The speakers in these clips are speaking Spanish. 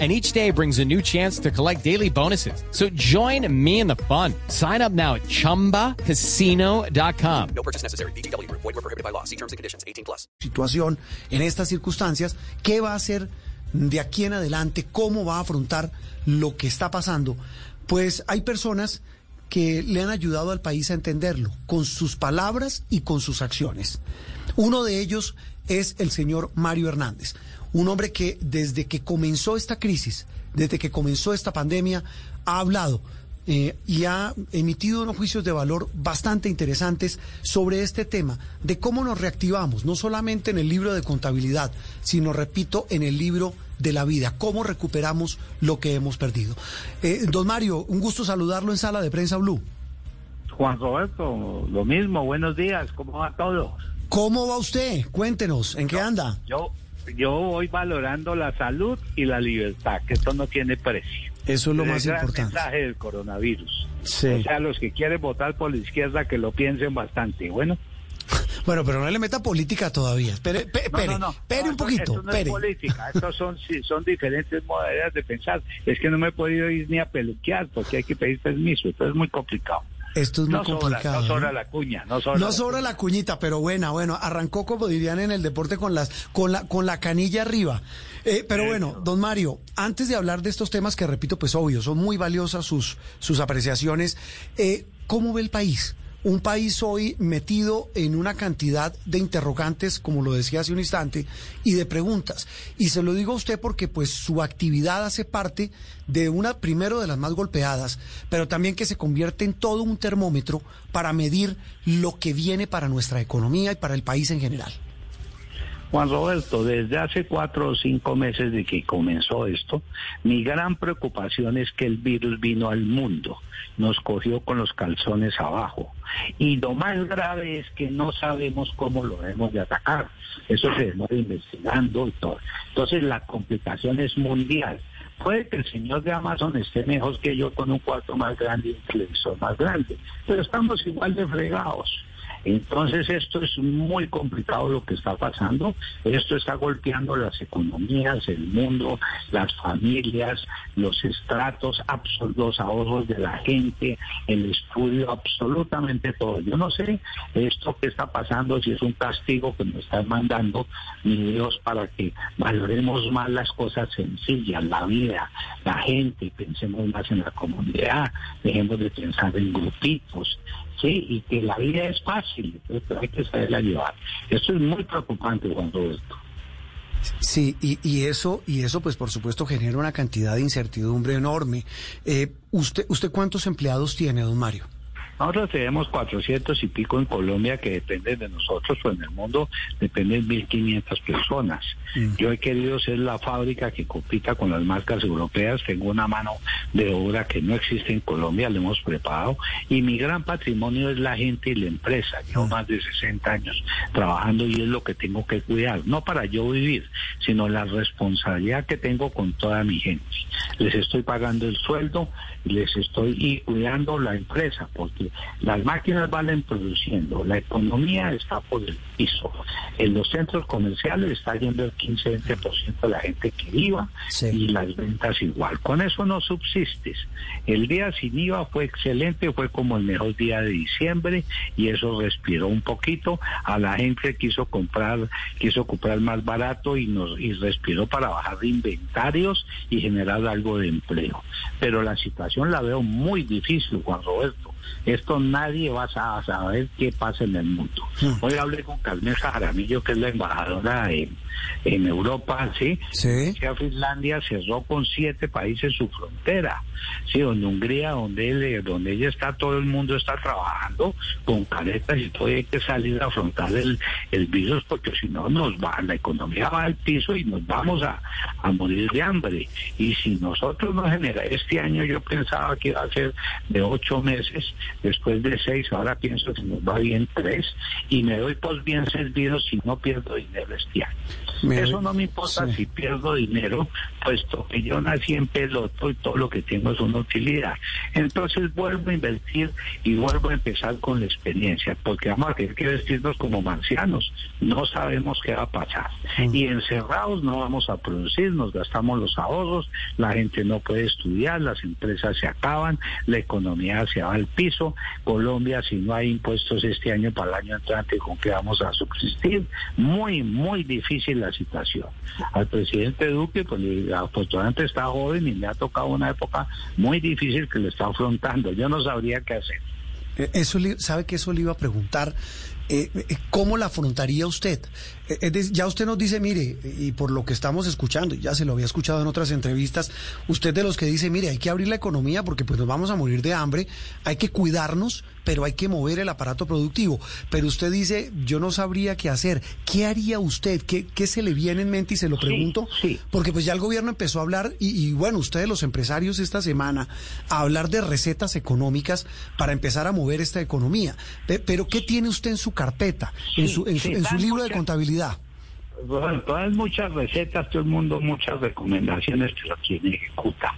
and each day brings a new chance to collect daily bonuses. So join me in the fun. Sign up now at ChumbaCasino.com. No purchase necessary. BGW. Void were prohibited by law. See terms and conditions. 18 plus. Situación en estas circunstancias, ¿qué va a hacer de aquí en adelante? ¿Cómo va a afrontar lo que está pasando? Pues hay personas que le han ayudado al país a entenderlo con sus palabras y con sus acciones. Uno de ellos es el señor Mario Hernández un hombre que desde que comenzó esta crisis, desde que comenzó esta pandemia, ha hablado eh, y ha emitido unos juicios de valor bastante interesantes sobre este tema, de cómo nos reactivamos, no solamente en el libro de contabilidad, sino, repito, en el libro de la vida, cómo recuperamos lo que hemos perdido. Eh, don Mario, un gusto saludarlo en Sala de Prensa Blue. Juan Roberto, lo mismo, buenos días, ¿cómo va todo? ¿Cómo va usted? Cuéntenos, ¿en qué anda? Yo, yo voy valorando la salud y la libertad, que esto no tiene precio. Eso es lo más el importante. mensaje del coronavirus. Sí. O sea, los que quieren votar por la izquierda, que lo piensen bastante. Bueno. Bueno, pero no le meta política todavía. Espere, espere, No, no, no. espere No, un poquito. Esto no es espere. política, estos son, son diferentes maneras de pensar. Es que no me he podido ir ni a peluquear porque hay que pedir permiso. Esto es muy complicado. Esto es muy No sobra, complicado. no sobra ¿no? la cuña, no sobra No la sobra la cuñita, pero buena, bueno, arrancó como dirían en el deporte con las, con la, con la canilla arriba. Eh, pero bueno, don Mario, antes de hablar de estos temas que repito, pues obvio, son muy valiosas sus, sus apreciaciones, eh, ¿cómo ve el país? Un país hoy metido en una cantidad de interrogantes, como lo decía hace un instante, y de preguntas. Y se lo digo a usted porque pues su actividad hace parte de una, primero, de las más golpeadas, pero también que se convierte en todo un termómetro para medir lo que viene para nuestra economía y para el país en general. Juan Roberto, desde hace cuatro o cinco meses de que comenzó esto, mi gran preocupación es que el virus vino al mundo, nos cogió con los calzones abajo. Y lo más grave es que no sabemos cómo lo debemos de atacar. Eso se demora investigando y todo. Entonces la complicación es mundial. Puede que el señor de Amazon esté mejor que yo con un cuarto más grande y un televisor más grande, pero estamos igual de fregados. Entonces esto es muy complicado lo que está pasando. Esto está golpeando las economías, el mundo, las familias, los estratos, los ahorros de la gente, el estudio, absolutamente todo. Yo no sé esto que está pasando, si es un castigo que nos están mandando, mi Dios, para que valoremos más las cosas sencillas, la vida, la gente, pensemos más en la comunidad, dejemos de pensar en grupitos, sí, y que la vida es fácil, entonces hay que saberla llevar. Esto es muy preocupante, Juan Roberto. Sí, y, y eso, y eso, pues por supuesto genera una cantidad de incertidumbre enorme. Eh, ¿Usted, usted cuántos empleados tiene, don Mario? Nosotros tenemos 400 y pico en Colombia que dependen de nosotros, o en el mundo dependen 1.500 personas. Yo he querido ser la fábrica que compita con las marcas europeas. Tengo una mano de obra que no existe en Colombia, la hemos preparado. Y mi gran patrimonio es la gente y la empresa. Llevo más de 60 años trabajando y es lo que tengo que cuidar. No para yo vivir, sino la responsabilidad que tengo con toda mi gente. Les estoy pagando el sueldo y les estoy y cuidando la empresa porque las máquinas valen produciendo, la economía está por el piso. En los centros comerciales está yendo el 15-20% de la gente que iba Sí. y las ventas igual. Con eso no subsistes. El día sin IVA fue excelente, fue como el mejor día de diciembre y eso respiró un poquito. A la gente quiso comprar, quiso comprar más barato y nos y respiró para bajar de inventarios y generar algo de empleo. Pero la situación la veo muy difícil, Juan Roberto. Esto nadie va a saber qué pasa en el mundo. Hoy hablé con Carmen Jaramillo, que es la embajadora en, en Europa, ¿sí? Sí. que Finlandia cerró con siete países su frontera. Sí, donde Hungría, donde, él, donde ella está, todo el mundo está trabajando con caretas y todo hay que salir a afrontar el, el virus porque si no nos va, la economía va al piso y nos vamos a, a morir de hambre. Y si nosotros no genera este año yo pensaba que iba a ser de ocho meses después de seis, ahora pienso que nos va bien tres, y me doy por bien servido si no pierdo dinero este año. Me Eso no me importa sí. si pierdo dinero, puesto que yo nací en peloto y todo lo que tengo es una utilidad. Entonces vuelvo a invertir y vuelvo a empezar con la experiencia, porque vamos a tener que vestirnos como marcianos. No sabemos qué va a pasar. Y encerrados no vamos a producir, nos gastamos los ahorros, la gente no puede estudiar, las empresas se acaban, la economía se va al piso. Colombia, si no hay impuestos este año para el año entrante, ¿con qué vamos a subsistir? Muy, muy difícil la situación. Al presidente Duque, pues afortunadamente está joven y le ha tocado una época muy difícil que le está afrontando. Yo no sabría qué hacer. Eh, Eso sabe que eso le iba a preguntar. Eh, eh, ¿Cómo la afrontaría usted? Eh, ya usted nos dice, mire, y por lo que estamos escuchando, y ya se lo había escuchado en otras entrevistas, usted de los que dice, mire, hay que abrir la economía porque pues nos vamos a morir de hambre, hay que cuidarnos, pero hay que mover el aparato productivo. Pero usted dice, yo no sabría qué hacer. ¿Qué haría usted? ¿Qué, qué se le viene en mente? Y se lo pregunto, sí. porque pues ya el gobierno empezó a hablar, y, y bueno, ustedes los empresarios esta semana, a hablar de recetas económicas para empezar a mover esta economía. Pe- Pero ¿qué tiene usted en su carpeta, en su, en su, en su libro de contabilidad? Bueno, todas muchas recetas, todo el mundo muchas recomendaciones, pero ¿quién ejecuta?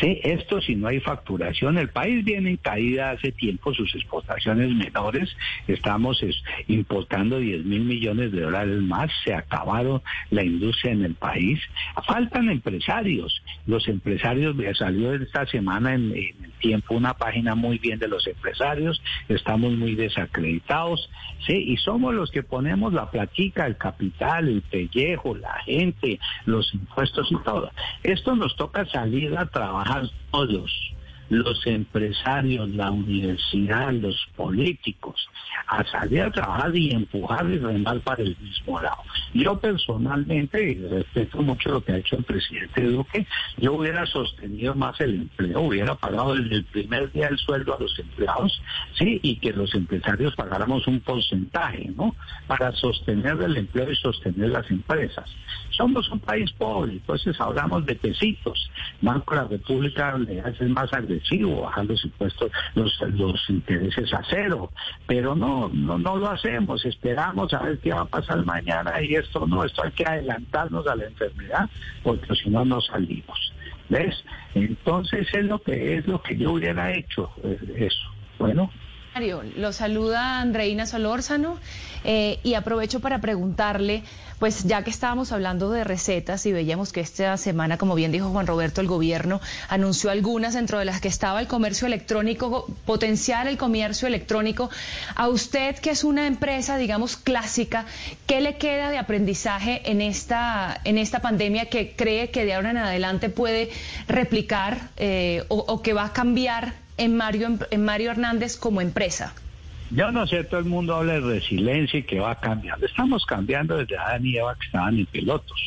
Sí, esto si no hay facturación, el país viene en caída hace tiempo, sus exportaciones menores, estamos es, importando 10 mil millones de dólares más, se acabaron la industria en el país, faltan empresarios, los empresarios, salió esta semana en, en el tiempo una página muy bien de los empresarios, estamos muy desacreditados, sí, y somos los que ponemos la platica, el capital, el pellejo, la gente, los impuestos y todo. Esto nos toca salir a trabajar todos, los empresarios, la universidad, los políticos, a salir a trabajar y empujar y remar para el mismo lado. Yo personalmente, y respeto mucho lo que ha hecho el presidente Duque, yo hubiera sostenido más el empleo, hubiera pagado desde el primer día el sueldo a los empleados, sí, y que los empresarios pagáramos un porcentaje, ¿no? Para sostener el empleo y sostener las empresas. Somos un país pobre, entonces hablamos de pesitos. Banco de la República le hace más agresivo, bajar los impuestos, los, los intereses a cero, pero no, no, no lo hacemos, esperamos a ver qué va a pasar mañana y esto no, esto hay que adelantarnos a la enfermedad, porque si no, no salimos. ¿Ves? Entonces es lo que es lo que yo hubiera hecho, eh, eso. Bueno. Lo saluda Andreina Solórzano eh, y aprovecho para preguntarle, pues ya que estábamos hablando de recetas y veíamos que esta semana, como bien dijo Juan Roberto, el gobierno anunció algunas dentro de las que estaba el comercio electrónico, potenciar el comercio electrónico. A usted, que es una empresa, digamos, clásica, ¿qué le queda de aprendizaje en esta, en esta pandemia que cree que de ahora en adelante puede replicar eh, o que va a cambiar en Mario, en Mario Hernández como empresa? Yo no sé, todo el mundo habla de resiliencia y que va cambiando. Estamos cambiando desde Adán y Eva que estaban en pilotos.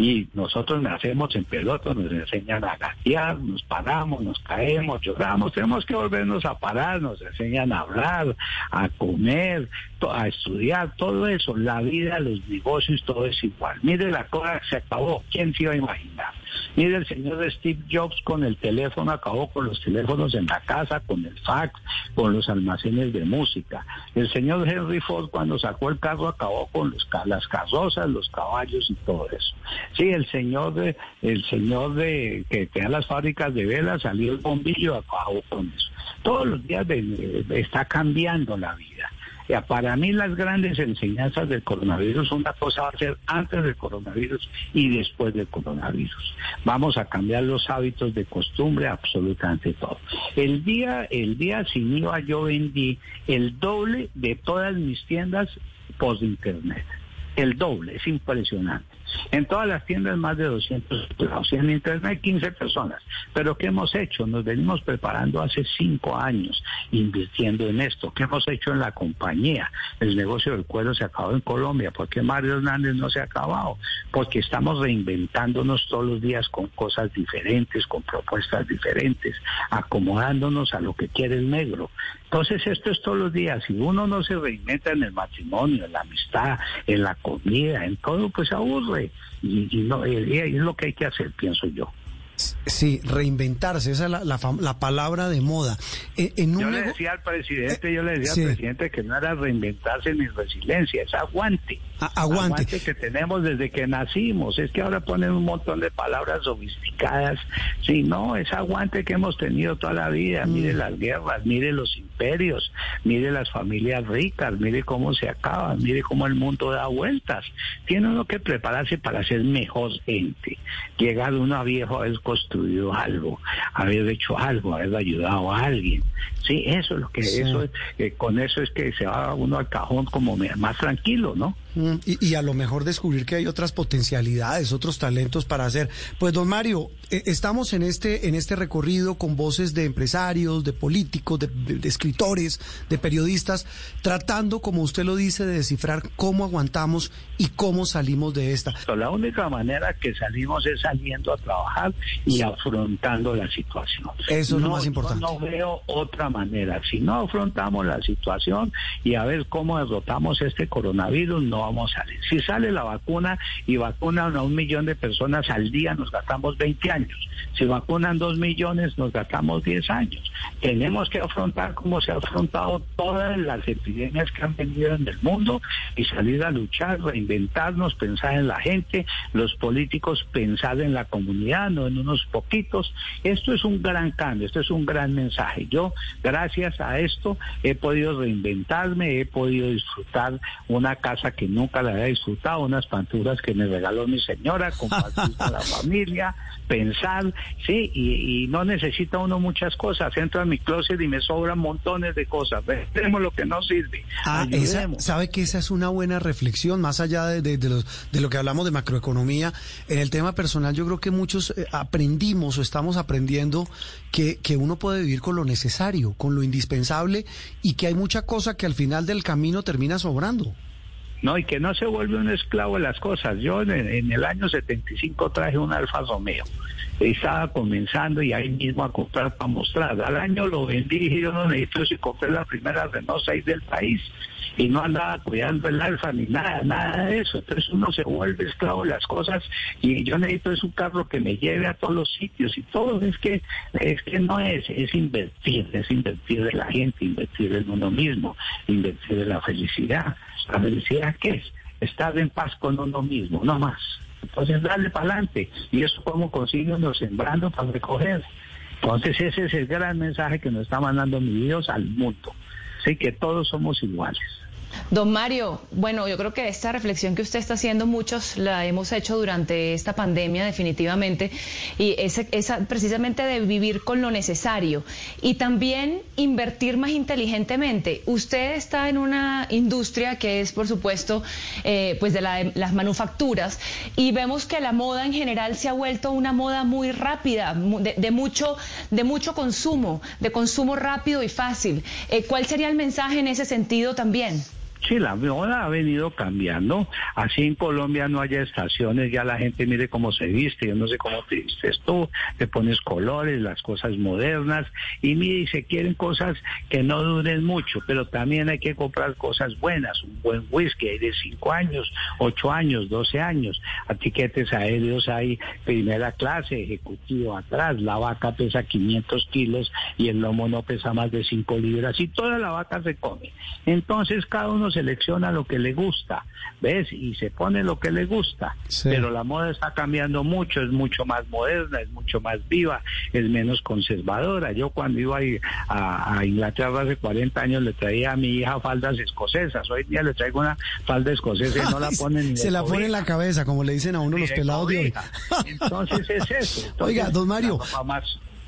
Y nosotros nacemos en pilotos, nos enseñan a gatear, nos paramos, nos caemos, lloramos, tenemos que volvernos a parar, nos enseñan a hablar, a comer, a estudiar, todo eso, la vida, los negocios, todo es igual. Mire la cosa se acabó, ¿quién se iba a imaginar? Mire el señor Steve Jobs con el teléfono, acabó con los teléfonos en la casa, con el fax, con los almacenes de música. El señor Henry Ford cuando sacó el carro acabó con los, las carrozas, los caballos y todo eso. Sí, el señor de, el señor de que tenía las fábricas de velas salió el bombillo, acabó con eso. Todos los días está cambiando la vida. Para mí las grandes enseñanzas del coronavirus, una cosa va a ser antes del coronavirus y después del coronavirus. Vamos a cambiar los hábitos de costumbre, absolutamente todo. El día, el día sin IVA yo vendí el doble de todas mis tiendas post internet. El doble, es impresionante. En todas las tiendas más de 200 empleados y en Internet 15 personas. Pero ¿qué hemos hecho? Nos venimos preparando hace cinco años invirtiendo en esto. ¿Qué hemos hecho en la compañía? El negocio del cuero se acabó en Colombia. ¿Por qué Mario Hernández no se ha acabado? Porque estamos reinventándonos todos los días con cosas diferentes, con propuestas diferentes, acomodándonos a lo que quiere el negro. Entonces esto es todos los días. Si uno no se reinventa en el matrimonio, en la amistad, en la comida, en todo, pues aburre. Y, y no, y es lo que hay que hacer, pienso yo. Sí, reinventarse, esa es la, la, la palabra de moda. Eh, en un Yo le decía al presidente, yo le decía sí. al presidente que no era reinventarse ni resiliencia, es aguante. Aguante. que tenemos desde que nacimos. Es que ahora ponen un montón de palabras sofisticadas. Sí, no, es aguante que hemos tenido toda la vida. Mm. Mire las guerras, mire los imperios, mire las familias ricas, mire cómo se acaban, mire cómo el mundo da vueltas. Tiene uno que prepararse para ser mejor gente. Llegar uno a viejo, haber construido algo, haber hecho algo, haber ayudado a alguien. Sí, eso es lo que, Sí. eso es, eh, con eso es que se va uno al cajón como más tranquilo, ¿no? Mm, Y, y a lo mejor descubrir que hay otras potencialidades, otros talentos para hacer. Pues don Mario, estamos en este en este recorrido con voces de empresarios, de políticos, de, de- de escritores, de periodistas, tratando, como usted lo dice, de descifrar cómo aguantamos y cómo salimos de esta. La única manera que salimos es saliendo a trabajar y afrontando la situación. Eso es lo más yo importante. No veo otra manera. Si no afrontamos la situación y a ver cómo derrotamos este coronavirus, no vamos a salir. Si sale la vacuna y vacunan a un millón de personas al día, nos gastamos 20 años. Si vacunan dos millones, nos gastamos 10 años. Tenemos que afrontar como se ha afrontado todas las epidemias que han venido en el mundo y salir a luchar, reinventarnos, pensar en la gente, los políticos pensar en la comunidad, no en unos poquitos. Esto es un gran cambio, esto es un gran mensaje. Yo, gracias a esto, he podido reinventarme, he podido disfrutar una casa que nunca la había disfrutado, unas panturas que me regaló mi señora, compartir con la familia, pensar, sí, y, y no necesita uno muchas cosas. Entro a mi closet y me sobran montones de cosas. Vendemos lo que no sirve. Ah, esa, sabe que esa es una buena reflexión, más allá de, de- de los, de lo que hablamos de macroeconomía. En el tema personal, yo creo que muchos eh, aprendimos o estamos aprendiendo que, que uno puede vivir con lo necesario, con lo indispensable y que hay mucha cosa que al final del camino termina sobrando. No, y que no se vuelve un esclavo de las cosas. Yo en, en el año 75 traje un Alfa Romeo. Estaba comenzando y ahí mismo a comprar para mostrar. Al año lo vendí y yo no necesito y compré la primera Renault 6 del país. Y no andaba cuidando el Alfa ni nada, nada de eso. Entonces uno se vuelve esclavo de las cosas y yo necesito es un carro que me lleve a todos los sitios y todo. Es que, es que no es, es invertir, es invertir en la gente, invertir en uno mismo, invertir en la felicidad. ¿La felicidad qué es? Estar en paz con uno mismo, no más. Entonces, darle para adelante. ¿Y eso cómo consigue uno sembrando para recoger? Entonces, ese es el gran mensaje que nos está mandando mi Dios al mundo. Sí, que todos somos iguales. Don Mario, bueno, yo creo que esta reflexión que usted está haciendo, muchos la hemos hecho durante esta pandemia definitivamente, y esa, precisamente de vivir con lo necesario y también invertir más inteligentemente. Usted está en una industria que es, por supuesto, eh, pues de la- las manufacturas y vemos que la moda en general se ha vuelto una moda muy rápida, de, de mucho, de mucho consumo, de consumo rápido y fácil. Eh, ¿Cuál sería el mensaje en ese sentido también? Sí, la moda ha venido cambiando. Así en Colombia no haya estaciones, ya la gente mire cómo se viste. Yo no sé cómo te vistes tú, te pones colores, las cosas modernas. Y mire, y se quieren cosas que no duren mucho, pero también hay que comprar cosas buenas. Un buen whisky de 5 años, 8 años, 12 años. Atiquetes aéreos hay primera clase, ejecutivo atrás. La vaca pesa 500 kilos y el lomo no pesa más de 5 libras. Y toda la vaca se come. Entonces cada uno selecciona lo que le gusta, ¿ves? Y se pone lo que le gusta. Sí. Pero la moda está cambiando mucho, es mucho más moderna, es mucho más viva, es menos conservadora. Yo cuando iba a, Inglaterra hace 40 años le traía a mi hija faldas escocesas. Hoy día le traigo una falda escocesa y no la ponen ni Se la pone en la cabeza, como le dicen a uno los pelados de hoy. Entonces es eso. Entonces, Oiga, don Mario,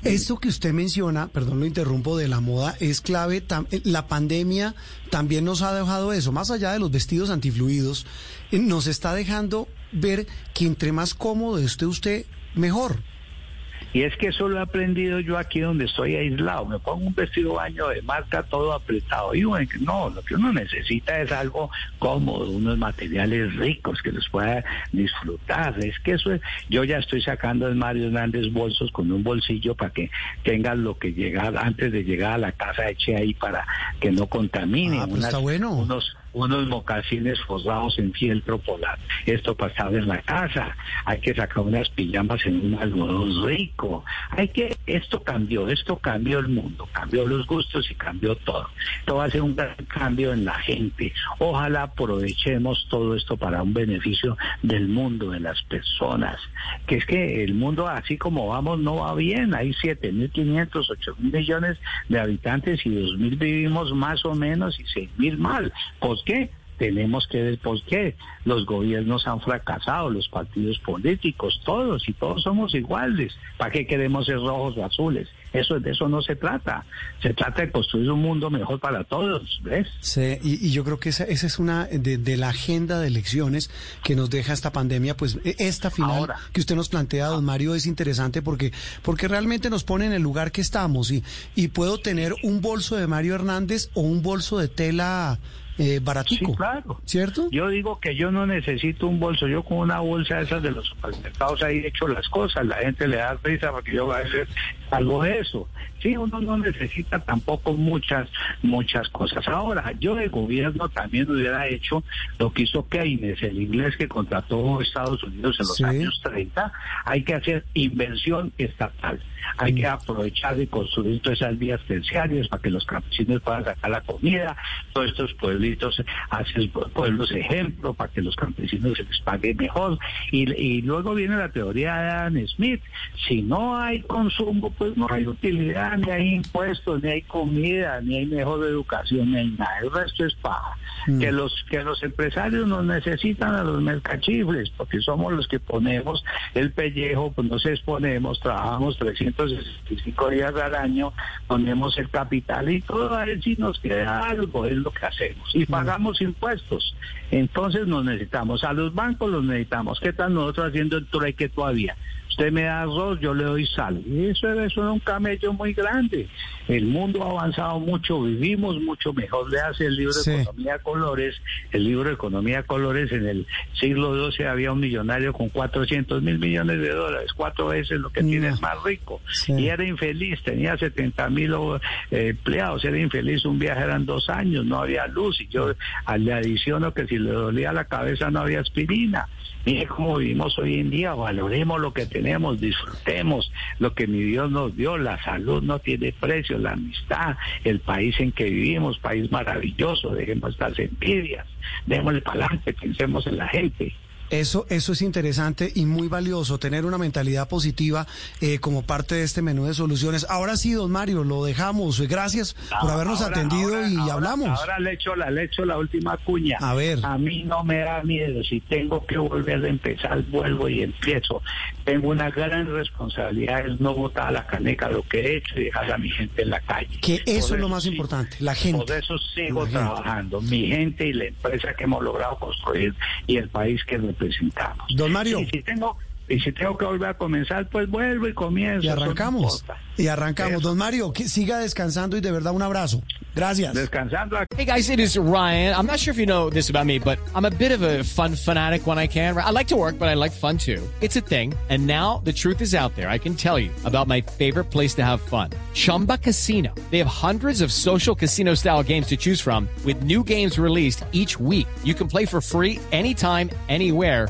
Esto que usted menciona, perdón lo interrumpo, de la moda es clave. eh, La pandemia también nos ha dejado eso, más allá de los vestidos antifluidos, eh, nos está dejando ver que entre más cómodo esté usted, mejor. Y es que eso lo he aprendido yo aquí donde estoy aislado. Me pongo un vestido de baño de marca todo apretado. Y bueno, no, lo que uno necesita es algo cómodo, unos materiales ricos que los pueda disfrutar. Es que eso es, yo ya estoy sacando en Mario Hernández bolsos con un bolsillo para que tengan lo que llegar antes de llegar a la casa eche ahí para que no contamine. Ah, pero está bueno. Unos unos mocasines forrados en fieltro polar. Esto pasaba en la casa. Hay que sacar unas pijamas en un algodón rico. Hay que, esto cambió, esto cambió el mundo, cambió los gustos y cambió todo. Esto va a ser un gran cambio en la gente. Ojalá aprovechemos todo esto para un beneficio del mundo, de las personas. Que es que el mundo así como vamos no va bien. Hay 7.500, 8.000 millones de habitantes y 2.000 vivimos más o menos y 6.000 mal. ¿Por qué? tenemos que ver por qué los gobiernos han fracasado, los partidos políticos, todos, y todos somos iguales. ¿Para qué queremos ser rojos o azules? Eso de eso no se trata. Se trata de construir un mundo mejor para todos, ¿ves? Sí, y, yo creo que esa, esa es una de, la agenda de elecciones que nos deja esta pandemia, pues e, esta final que usted nos plantea, don Mario, es interesante porque porque realmente nos pone en el lugar que estamos y y puedo tener un bolso de Mario Hernández o un bolso de tela eh, baratico. Sí, claro. ¿Cierto? Yo digo que yo no necesito un bolso. Yo con una bolsa esas de los supermercados ahí he hecho las cosas. La gente le da risa porque yo a veces algo de eso. Sí, uno no necesita tampoco muchas, muchas cosas. Ahora, yo de gobierno también hubiera hecho lo que hizo Keynes, el inglés que contrató Estados Unidos en los años 30. Hay que hacer inversión estatal. Hay que aprovechar y construir todas esas vías terciarias para que los campesinos puedan sacar la comida. Todos estos pueblitos hacen pueblos ejemplo para que los campesinos se les pague mejor. Y, y luego viene la teoría de Adam Smith. Si no hay consumo, pues no hay utilidad, ni hay impuestos, ni hay comida, ni hay mejor educación, ni hay nada. El resto es paja. Mm. Que los que los empresarios nos necesitan a los mercachifles, porque somos los que ponemos el pellejo, pues nos exponemos, trabajamos 365 días al año, ponemos el capital y todo a ver si nos queda algo, es lo que hacemos. Y mm. pagamos impuestos. Entonces nos necesitamos, a los bancos los necesitamos. ¿Qué están nosotros haciendo el trueque todavía? Usted me da arroz, yo le doy sal. Y eso, eso es un camello muy grande. El mundo ha avanzado mucho, vivimos mucho mejor. Le hace el libro de Economía Colores. El libro de Economía Colores en el siglo XII había un millonario con 400 mil millones de dólares, cuatro veces lo que tiene el más rico. Y era infeliz, tenía 70 mil eh, empleados, era infeliz. Un viaje eran dos años, no había luz. Y yo le adiciono que si le dolía la cabeza no había aspirina. Mire cómo vivimos hoy en día, valoremos lo que tenemos, disfrutemos lo que mi Dios nos dio, la salud no tiene precio, la amistad, el país en que vivimos, país maravilloso, dejemos estas envidias, démosle para adelante, pensemos en la gente. Eso, eso es interesante y muy valioso, tener una mentalidad positiva eh, como parte de este menú de soluciones. Ahora sí, don Mario, lo dejamos. Gracias por habernos atendido y hablamos. Ahora le echo, la, le echo la última cuña. A ver. A mí no me da miedo. Si tengo que volver a empezar, vuelvo y empiezo. Tengo una gran responsabilidad, es no botar a la caneca lo que he hecho y dejar a mi gente en la calle. Que eso, es lo más importante, la gente. Por eso sigo trabajando. Mi gente y la empresa que hemos logrado construir y el país que representamos Don Mario. Tengo, y si tengo que volver a comenzar, pues vuelvo y comienzo. Y arrancamos. y arrancamos. Don Mario, que siga descansando y de verdad un abrazo. Gracias. Descansando. Hey guys, it is Ryan. I'm not sure if you know this about me, but I'm a bit of a fun fanatic when I can. I like to work, but I like fun too. It's a thing. And now the truth is out there. I can tell you about my favorite place to have fun. Chumba Casino. They have hundreds of social casino style games to choose from with new games released each week. You can play for free anytime, anywhere